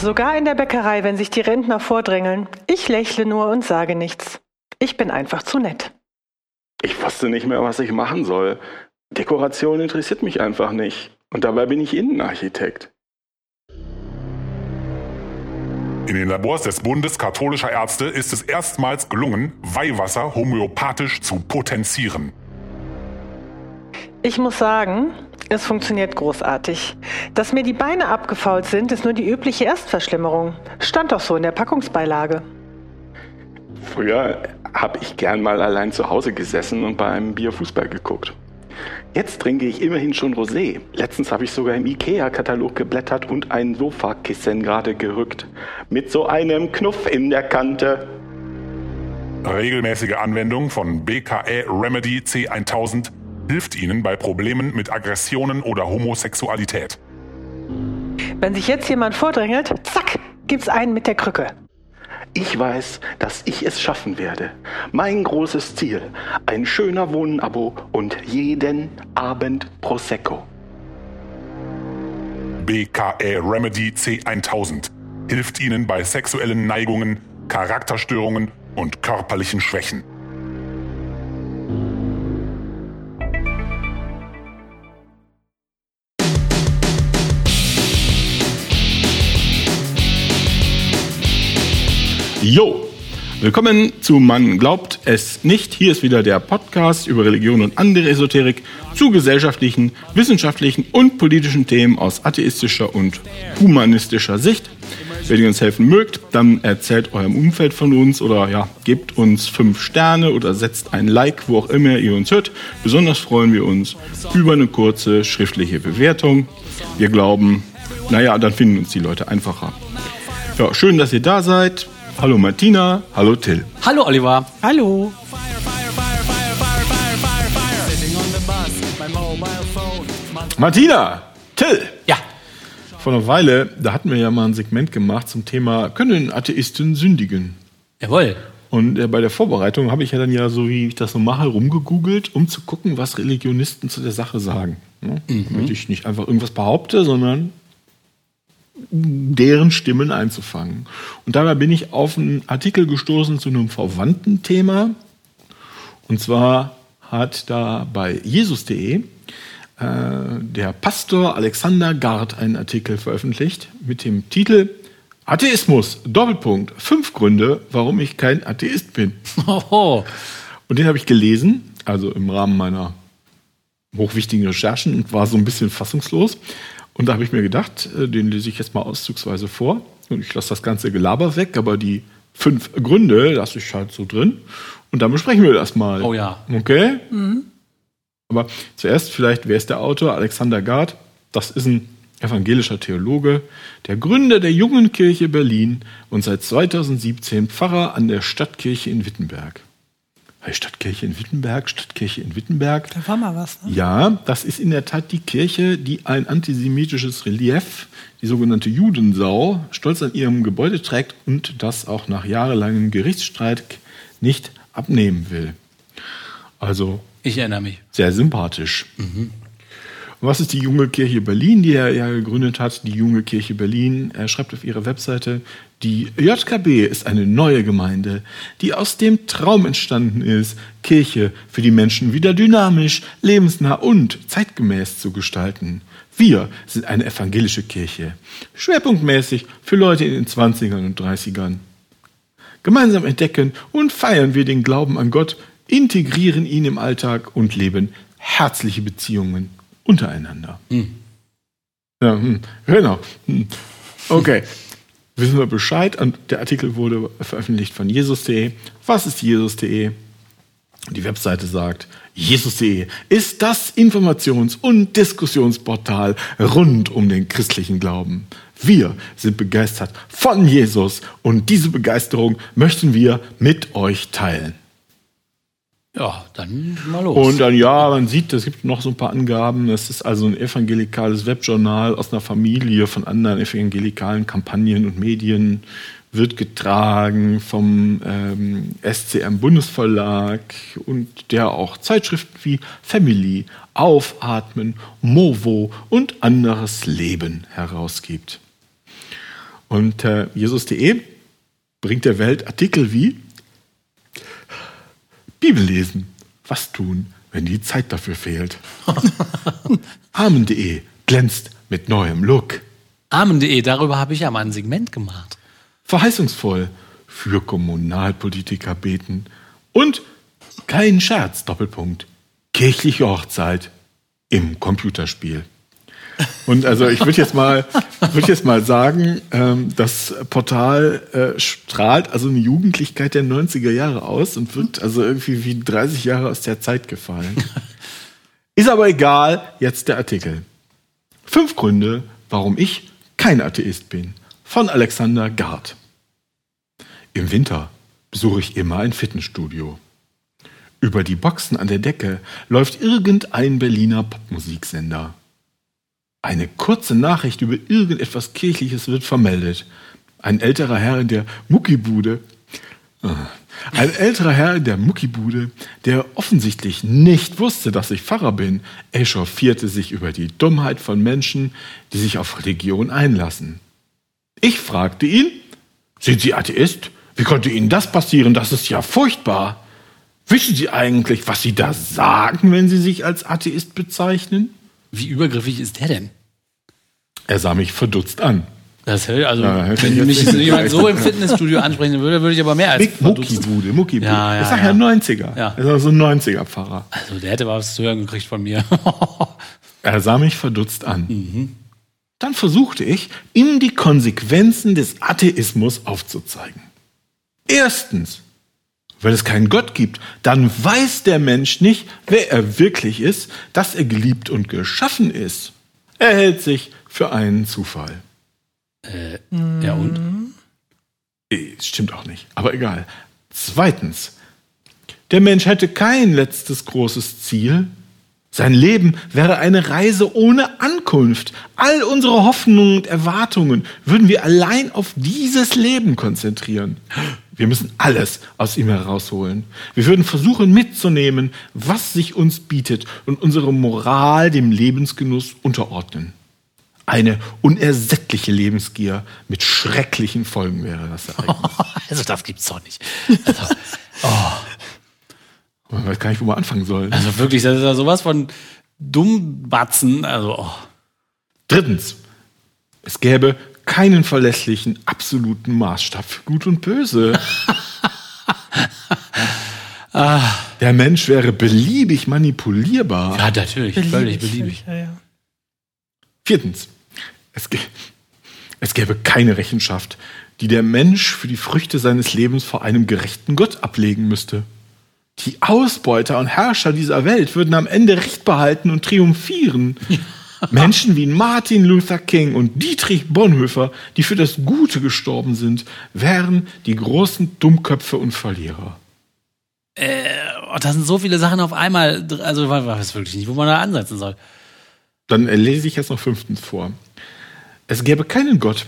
Sogar in der Bäckerei, wenn sich die Rentner vordrängeln. Ich lächle nur und sage nichts. Ich bin einfach zu nett. Ich wusste nicht mehr, was ich machen soll. Dekoration interessiert mich einfach nicht. Und dabei bin ich Innenarchitekt. In den Labors des Bundes katholischer Ärzte ist es erstmals gelungen, Weihwasser homöopathisch zu potenzieren. Ich muss sagen, es funktioniert großartig. Dass mir die Beine abgefault sind, ist nur die übliche Erstverschlimmerung. Stand doch so in der Packungsbeilage. Früher habe ich gern mal allein zu Hause gesessen und bei einem Bier Fußball geguckt. Jetzt trinke ich immerhin schon Rosé. Letztens habe ich sogar im IKEA-Katalog geblättert und ein Sofakissen gerade gerückt. Mit so einem Knuff in der Kante. Regelmäßige Anwendung von BKE Remedy C1000 hilft Ihnen bei Problemen mit Aggressionen oder Homosexualität. Wenn sich jetzt jemand vordrängelt, zack, gibt's einen mit der Krücke. Ich weiß, dass ich es schaffen werde. Mein großes Ziel, ein schöner Wohnabo und jeden Abend Prosecco. BKE Remedy C1000 hilft Ihnen bei sexuellen Neigungen, Charakterstörungen und körperlichen Schwächen. Jo! Willkommen zu Man glaubt es nicht. Hier ist wieder der Podcast über Religion und andere Esoterik zu gesellschaftlichen, wissenschaftlichen und politischen Themen aus atheistischer und humanistischer Sicht. Wenn ihr uns helfen mögt, dann erzählt eurem Umfeld von uns oder ja, gebt uns fünf Sterne oder setzt ein Like, wo auch immer ihr uns hört. Besonders freuen wir uns über eine kurze schriftliche Bewertung. Wir glauben, naja, dann finden uns die Leute einfacher. Ja, schön, dass ihr da seid. Hallo Martina, hallo Till. Hallo Oliver. Hallo. Martina, Till. Ja. Vor einer Weile, da hatten wir ja mal ein Segment gemacht zum Thema, können Atheisten sündigen? Jawohl. Und äh, bei der Vorbereitung habe ich ja dann ja, so wie ich das so mache, rumgegoogelt, um zu gucken, was Religionisten zu der Sache sagen. Ne? Damit ich nicht einfach irgendwas behaupte, sondern deren Stimmen einzufangen. Und dabei bin ich auf einen Artikel gestoßen zu einem verwandten Thema. Und zwar hat da bei Jesus.de äh, der Pastor Alexander Gard einen Artikel veröffentlicht mit dem Titel Atheismus, Doppelpunkt, fünf Gründe, warum ich kein Atheist bin. Oho. Und den habe ich gelesen, also im Rahmen meiner hochwichtigen Recherchen und war so ein bisschen fassungslos. Und da habe ich mir gedacht, äh, den lese ich jetzt mal auszugsweise vor. Und ich lasse das ganze Gelaber weg, aber die fünf Gründe lasse ich halt so drin. Und dann besprechen wir das mal. Oh ja. Okay? Aber zuerst vielleicht, wer ist der Autor? Alexander Gard. Das ist ein evangelischer Theologe, der Gründer der Jungen Kirche Berlin und seit 2017 Pfarrer an der Stadtkirche in Wittenberg. Hey, Stadtkirche in Wittenberg, Stadtkirche in Wittenberg. Da war mal was, ne? Ja, das ist in der Tat die Kirche, die ein antisemitisches Relief, die sogenannte Judensau, stolz an ihrem Gebäude trägt und das auch nach jahrelangem Gerichtsstreit nicht abnehmen will. Also Ich erinnere mich. sehr sympathisch. Und was ist die Junge Kirche Berlin, die er ja gegründet hat? Die Junge Kirche Berlin, er schreibt auf ihrer Webseite, die JKB ist eine neue Gemeinde, die aus dem Traum entstanden ist, Kirche für die Menschen wieder dynamisch, lebensnah und zeitgemäß zu gestalten. Wir sind eine evangelische Kirche, schwerpunktmäßig für Leute in den 20ern und 30ern. Gemeinsam entdecken und feiern wir den Glauben an Gott, integrieren ihn im Alltag und leben herzliche Beziehungen untereinander. Ja, hm, genau. Hm. Okay. Wissen wir Bescheid und der Artikel wurde veröffentlicht von Jesus.de. Was ist Jesus.de? Die Webseite sagt, Jesus.de ist das Informations- und Diskussionsportal rund um den christlichen Glauben. Wir sind begeistert von Jesus und diese Begeisterung möchten wir mit euch teilen. Ja, dann mal los. Und dann, ja, man sieht, es gibt noch so ein paar Angaben. Es ist also ein evangelikales Webjournal aus einer Familie von anderen evangelikalen Kampagnen und Medien, wird getragen vom ähm, SCM Bundesverlag und der auch Zeitschriften wie Family, Aufatmen, Movo und anderes Leben herausgibt. Und äh, Jesus.de bringt der Welt Artikel wie Bibel lesen, was tun, wenn die Zeit dafür fehlt. Amen.de glänzt mit neuem Look. Amen.de, darüber habe ich ja mal ein Segment gemacht. Verheißungsvoll für Kommunalpolitiker beten. Und kein Scherz, Doppelpunkt. Kirchliche Hochzeit im Computerspiel. Und also ich würde jetzt mal, würde jetzt mal sagen, ähm, das Portal äh, strahlt also eine Jugendlichkeit der 90er Jahre aus und wird also irgendwie wie 30 Jahre aus der Zeit gefallen. Ist aber egal, jetzt der Artikel. Fünf Gründe, warum ich kein Atheist bin. Von Alexander Gard. Im Winter besuche ich immer ein Fitnessstudio. Über die Boxen an der Decke läuft irgendein Berliner Popmusiksender. Eine kurze Nachricht über irgendetwas Kirchliches wird vermeldet. Ein älterer Herr in der Muckibude, äh, ein älterer Herr in der Muckibude, der offensichtlich nicht wusste, dass ich Pfarrer bin, echauffierte sich über die Dummheit von Menschen, die sich auf Religion einlassen. Ich fragte ihn, sind Sie Atheist? Wie konnte Ihnen das passieren? Das ist ja furchtbar. Wissen Sie eigentlich, was Sie da sagen, wenn Sie sich als Atheist bezeichnen? Wie übergriffig ist der denn? Er sah mich verdutzt an. Das, also, Ja, wenn mich jemand so im Fitnessstudio ansprechen würde, würde ich aber mehr als Big verdutzt. Muckibude, Muckibude. Ja, ja, ich sag ja. ja 90er. Ja. Er ist also ein 90er-Pfarrer. Also, der hätte was zu hören gekriegt von mir. Er sah mich verdutzt an. Dann versuchte ich, ihm die Konsequenzen des Atheismus aufzuzeigen. Erstens, wenn es keinen Gott gibt, dann weiß der Mensch nicht, wer er wirklich ist, dass er geliebt und geschaffen ist. Er hält sich für einen Zufall. ja, und? Eh, Stimmt auch nicht, aber egal. Zweitens, der Mensch hätte kein letztes großes Ziel. Sein Leben wäre eine Reise ohne Ankunft. All unsere Hoffnungen und Erwartungen würden wir allein auf dieses Leben konzentrieren. Wir müssen alles aus ihm herausholen. Wir würden versuchen mitzunehmen, was sich uns bietet und unsere Moral dem Lebensgenuss unterordnen. Eine unersättliche Lebensgier mit schrecklichen Folgen wäre das Ereignis. Also, das gibt's doch nicht. Man weiß gar nicht, wo man anfangen soll. Also, wirklich, das ist ja sowas von Dummbatzen. Also, oh. Drittens, es gäbe keinen verlässlichen, absoluten Maßstab für Gut und Böse. Der Mensch wäre beliebig manipulierbar. ja, natürlich, völlig beliebig. Ja, ja. Viertens, es, es gäbe keine Rechenschaft, die der Mensch für die Früchte seines Lebens vor einem gerechten Gott ablegen müsste. Die Ausbeuter und Herrscher dieser Welt würden am Ende Recht behalten und triumphieren. Menschen wie Martin Luther King und Dietrich Bonhoeffer, die für das Gute gestorben sind, wären die großen Dummköpfe und Verlierer. Oh, das sind so viele Sachen auf einmal. Also, ich weiß wirklich nicht, wo man da ansetzen soll. Dann lese ich jetzt noch fünftens vor. Es gäbe keinen Gott,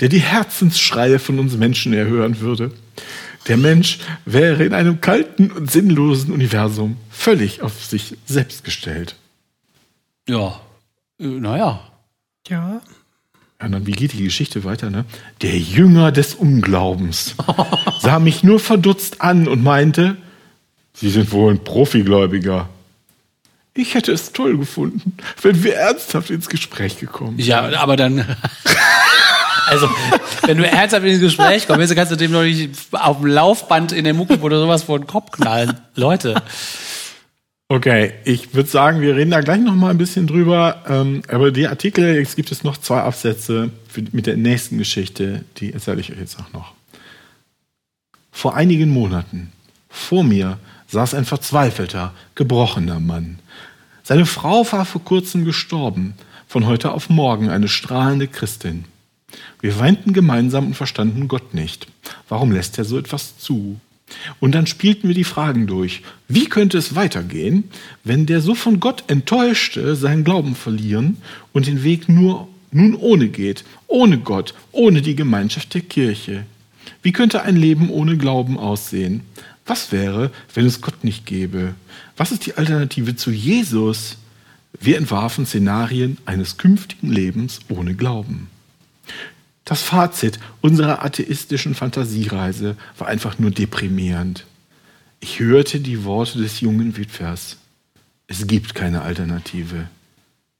der die Herzensschreie von uns Menschen erhören würde. Der Mensch wäre in einem kalten und sinnlosen Universum völlig auf sich selbst gestellt. Ja, äh, naja. Ja. Ja, und dann, wie geht die Geschichte weiter, ne? Der Jünger des Unglaubens sah mich nur verdutzt an und meinte, Sie sind wohl ein Profigläubiger. Ich hätte es toll gefunden, wenn wir ernsthaft ins Gespräch gekommen wären. Ja, aber dann. Also, wenn du ernsthaft ins Gespräch kommst, kannst du dem doch nicht auf dem Laufband in der Mucke oder sowas vor den Kopf knallen. Leute. Okay, ich würde sagen, wir reden da gleich noch mal ein bisschen drüber. Ähm, aber die Artikel, jetzt gibt es noch zwei Absätze für, mit der nächsten Geschichte, die erzähle ich euch jetzt auch noch. Vor einigen Monaten, vor mir, saß ein verzweifelter, gebrochener Mann. Seine Frau war vor kurzem gestorben, von heute auf morgen eine strahlende Christin. Wir weinten gemeinsam und verstanden Gott nicht. Warum lässt er so etwas zu? Und dann spielten wir die Fragen durch. Wie könnte es weitergehen, wenn der so von Gott enttäuschte seinen Glauben verlieren und den Weg nur nun ohne geht, ohne Gott, ohne die Gemeinschaft der Kirche? Wie könnte ein Leben ohne Glauben aussehen? Was wäre, wenn es Gott nicht gäbe? Was ist die Alternative zu Jesus? Wir entwarfen Szenarien eines künftigen Lebens ohne Glauben. Das Fazit unserer atheistischen Fantasiereise war einfach nur deprimierend. Ich hörte die Worte des jungen Witwers. Es gibt keine Alternative.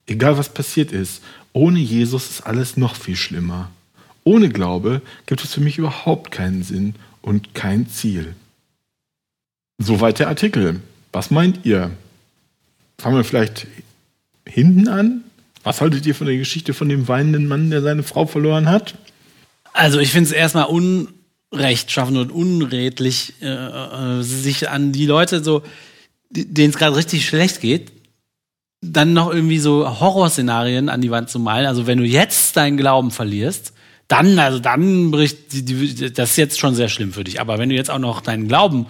Egal was passiert ist, ohne Jesus ist alles noch viel schlimmer. Ohne Glaube gibt es für mich überhaupt keinen Sinn und kein Ziel. Soweit der Artikel. Was meint ihr? Fangen wir vielleicht hinten an? Was haltet ihr von der Geschichte von dem weinenden Mann, der seine Frau verloren hat? Also ich finde es erstmal unrechtschaffend und unredlich, äh, äh, sich an die Leute so, denen es gerade richtig schlecht geht, dann noch irgendwie so Horrorszenarien an die Wand zu malen. Also wenn du jetzt deinen Glauben verlierst, dann, also dann bricht die, die, das ist jetzt schon sehr schlimm für dich. Aber wenn du jetzt auch noch deinen Glauben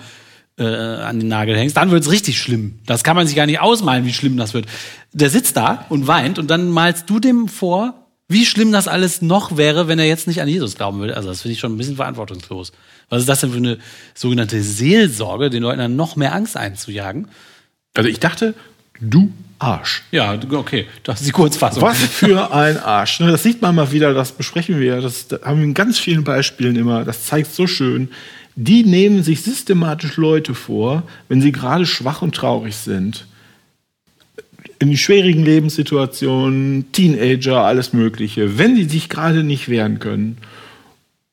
äh, an den Nagel hängst, dann wird's richtig schlimm. Das kann man sich gar nicht ausmalen, wie schlimm das wird. Der sitzt da und weint und dann malst du dem vor, wie schlimm das alles noch wäre, wenn er jetzt nicht an Jesus glauben würde. Also das finde ich schon ein bisschen verantwortungslos. Was ist das denn für eine sogenannte Seelsorge, den Leuten dann noch mehr Angst einzujagen? Also ich dachte, du Arsch. Ja, okay, das ist die Kurzfassung. Was für ein Arsch. Ne? Das sieht man mal wieder, das besprechen wir, das haben wir in ganz vielen Beispielen immer. Das zeigt so schön. Die nehmen sich systematisch Leute vor, wenn sie gerade schwach und traurig sind. In schwierigen Lebenssituationen, Teenager, alles Mögliche, wenn sie sich gerade nicht wehren können.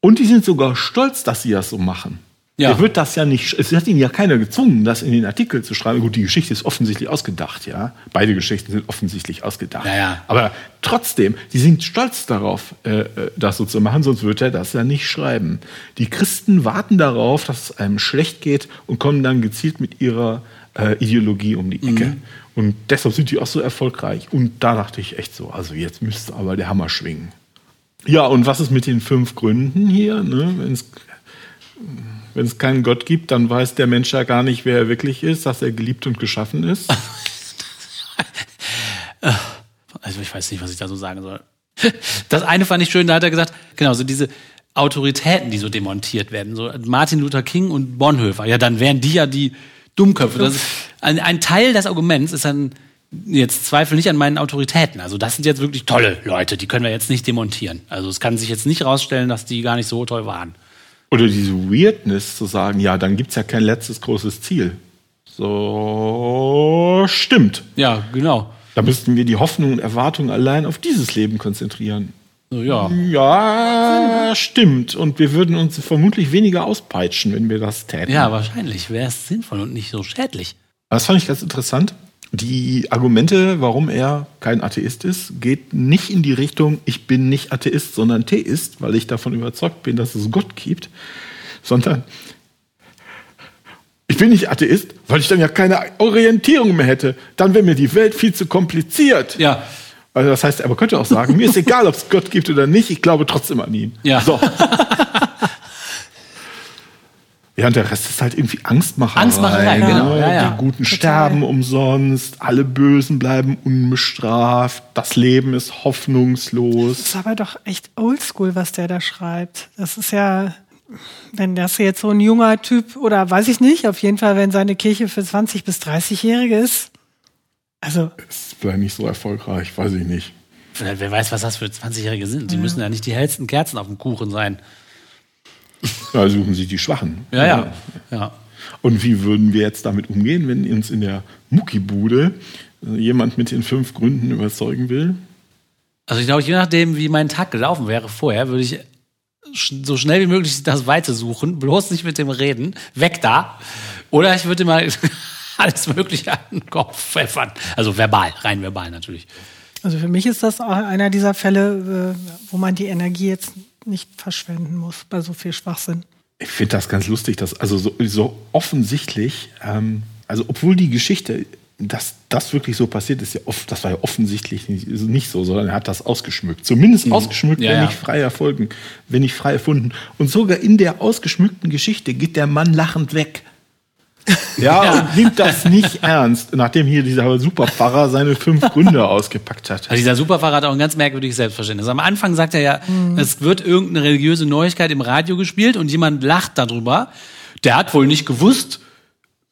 Und die sind sogar stolz, dass sie das so machen. Ja. Der wird das ja nicht, es hat ihn ja keiner gezwungen, das in den Artikel zu schreiben. Gut, die Geschichte ist offensichtlich ausgedacht, ja. Beide Geschichten sind offensichtlich ausgedacht. Ja, ja. Aber trotzdem, die sind stolz darauf, äh, äh, das so zu machen, sonst wird er das ja nicht schreiben. Die Christen warten darauf, dass es einem schlecht geht und kommen dann gezielt mit ihrer äh, Ideologie um die Ecke. Mhm. Und deshalb sind die auch so erfolgreich. Und da dachte ich echt so, also jetzt müsste aber der Hammer schwingen. Ja, und was ist mit den fünf Gründen hier? Ne? Wenn es keinen Gott gibt, dann weiß der Mensch ja gar nicht, wer er wirklich ist, dass er geliebt und geschaffen ist. also ich weiß nicht, was ich da so sagen soll. Das eine fand ich schön, da hat er gesagt, genau, so diese Autoritäten, die so demontiert werden, so Martin Luther King und Bonhoeffer, ja, dann wären die ja die Dummköpfe. Das ist, ein, ein Teil des Arguments ist dann, jetzt zweifel nicht an meinen Autoritäten. Also das sind jetzt wirklich tolle Leute, die können wir jetzt nicht demontieren. Also es kann sich jetzt nicht rausstellen, dass die gar nicht so toll waren. Oder diese Weirdness zu sagen, ja, dann gibt es ja kein letztes großes Ziel. So stimmt. Ja, genau. Da müssten wir die Hoffnung und Erwartung allein auf dieses Leben konzentrieren. Ja. Ja, stimmt. Und wir würden uns vermutlich weniger auspeitschen, wenn wir das täten. Ja, wahrscheinlich wäre es sinnvoll und nicht so schädlich. Das fand ich ganz interessant. Die Argumente, warum er kein Atheist ist, geht nicht in die Richtung, ich bin nicht Atheist, sondern Theist, weil ich davon überzeugt bin, dass es Gott gibt, sondern ich bin nicht Atheist, weil ich dann ja keine Orientierung mehr hätte. Dann wäre mir die Welt viel zu kompliziert. Ja. Also das heißt, er könnte auch sagen, mir ist egal, ob es Gott gibt oder nicht, ich glaube trotzdem an ihn. Ja. So. Ja, und der Rest ist halt irgendwie Angstmacherei. Angstmacherei, ne? genau. Ja, ja. Die Guten Total. sterben umsonst, alle Bösen bleiben unbestraft, das Leben ist hoffnungslos. Das ist aber doch echt oldschool, was der da schreibt. Das ist ja, wenn das jetzt so ein junger Typ, oder weiß ich nicht, auf jeden Fall, wenn seine Kirche für 20- bis 30-Jährige ist. Also. Ist vielleicht nicht so erfolgreich, weiß ich nicht. Wer weiß, was das für 20-Jährige sind. Die ja. müssen ja nicht die hellsten Kerzen auf dem Kuchen sein. Da suchen sich die Schwachen. Ja, ja, ja. Und wie würden wir jetzt damit umgehen, wenn uns in der Muckibude jemand mit den fünf Gründen überzeugen will? Also ich glaube, je nachdem, wie mein Tag gelaufen wäre vorher, würde ich so schnell wie möglich das Weite suchen, bloß nicht mit dem reden, weg da. Oder ich würde mal alles Mögliche an den Kopf pfeffern. Also verbal, rein verbal natürlich. Also für mich ist das auch einer dieser Fälle, äh, wo man die Energie jetzt nicht verschwenden muss bei so viel Schwachsinn. Ich finde das ganz lustig, dass also so, so offensichtlich, ähm, also obwohl die Geschichte, dass das wirklich so passiert ist, ja oft, das war ja offensichtlich nicht, nicht, so, sondern er hat das ausgeschmückt. Zumindest mhm. ausgeschmückt, ja, wenn ja. nicht frei erfolgen, wenn nicht frei erfunden. Und sogar in der ausgeschmückten Geschichte geht der Mann lachend weg. Ja, ja, und nimmt das nicht ernst, nachdem hier dieser Superpfarrer seine fünf Gründe ausgepackt hat. Also dieser Superpfarrer hat auch ein ganz merkwürdiges Selbstverständnis. Am Anfang sagt er ja, mhm. es wird irgendeine religiöse Neuigkeit im Radio gespielt und jemand lacht darüber. Der hat wohl nicht gewusst,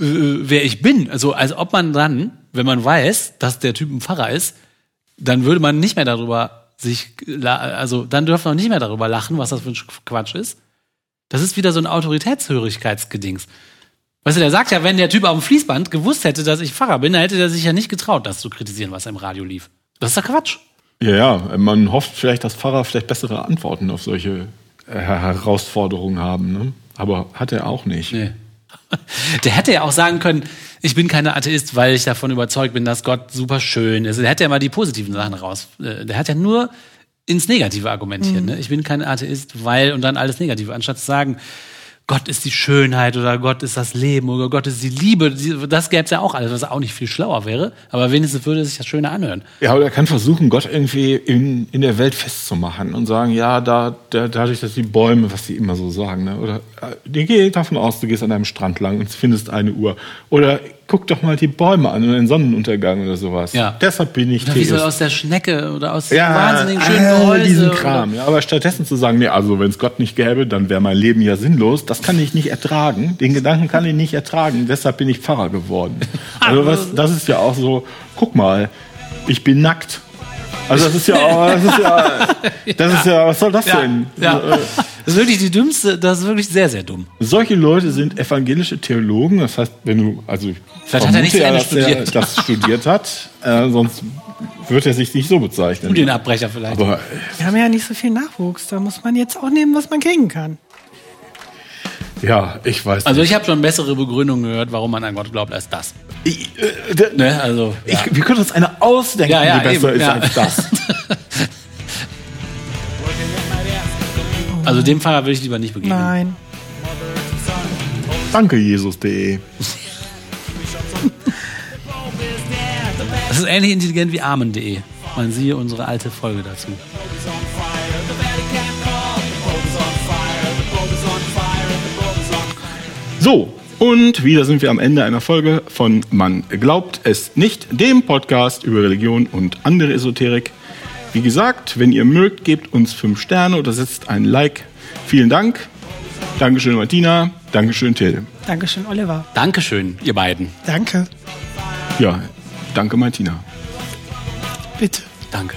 äh, wer ich bin. Also als ob man dann, wenn man weiß, dass der Typ ein Pfarrer ist, dann würde man nicht mehr darüber sich, also dann wir auch nicht mehr darüber lachen, was das für ein Quatsch ist. Das ist wieder so ein Autoritätshörigkeitsgedings. Weißt du, der sagt ja, wenn der Typ auf dem Fließband gewusst hätte, dass ich Pfarrer bin, dann hätte er sich ja nicht getraut, das zu kritisieren, was im Radio lief. Das ist doch Quatsch. Ja, ja, man hofft vielleicht, dass Pfarrer vielleicht bessere Antworten auf solche äh, Herausforderungen haben. Ne? Aber hat er auch nicht. Nee. Der hätte ja auch sagen können, ich bin kein Atheist, weil ich davon überzeugt bin, dass Gott super schön ist. Der hätte ja mal die positiven Sachen raus. äh, Der hat ja nur ins Negative argumentiert. Ne? Ich bin kein Atheist, weil und dann alles Negative, anstatt zu sagen, Gott ist die Schönheit oder Gott ist das Leben oder Gott ist die Liebe. Das gäbe es ja auch alles, was auch nicht viel schlauer wäre. Aber wenigstens würde sich das schöner anhören. Ja, oder er kann versuchen, Gott irgendwie in, in der Welt festzumachen und sagen, ja, da, da dadurch, dass die Bäume, was sie immer so sagen, ne? oder äh, geh davon aus, du gehst an einem Strand lang und findest eine Uhr. Oder guck doch mal die Bäume an und den Sonnenuntergang oder sowas. Ja. Deshalb bin ich Oder wie so aus der Schnecke oder aus ja, wahnsinnig schönen äh, Gehäuse. diesen Kram. Ja, aber stattdessen zu sagen, nee, also wenn es Gott nicht gäbe, dann wäre mein Leben ja sinnlos. Das kann ich nicht ertragen. Den Gedanken kann ich nicht ertragen. Deshalb bin ich Pfarrer geworden. Also was, das ist ja auch so. Guck mal, ich bin nackt. Also das ist ja, auch, das ist ja, das ist ja, was soll das Ja, denn? ja. Das ist wirklich die dümmste, das ist wirklich sehr, sehr dumm. Solche Leute sind evangelische Theologen. Das heißt, wenn du, also ich Vielleicht hat er nicht zu vermute Ende dass er studiert. das studiert hat, äh, sonst wird er sich nicht so bezeichnen. Studienabbrecher vielleicht. Aber Wir haben ja nicht so viel Nachwuchs. Da muss man jetzt auch nehmen, was man kriegen kann. Ja, ich weiß Also nicht. ich habe schon bessere Begründungen gehört, warum man an Gott glaubt, als das. Ich, äh, Ne? Also, ja. Ich, wir können uns eine ausdenken, Ja, ja, die besser eben, ist ja. als das. also dem Pfarrer will ich lieber nicht begegnen. Nein. Danke, Jesus.de. Das ist ähnlich intelligent wie Amen.de. Man siehe unsere alte Folge dazu. So, und wieder sind wir am Ende einer Folge von Man glaubt es nicht, dem Podcast über Religion und andere Esoterik. Wie gesagt, wenn ihr mögt, gebt uns fünf Sterne oder setzt ein Like. Vielen Dank. Dankeschön, Martina. Dankeschön, Till. Dankeschön, Oliver. Dankeschön, ihr beiden. Danke. Ja, danke, Martina. Bitte. Danke.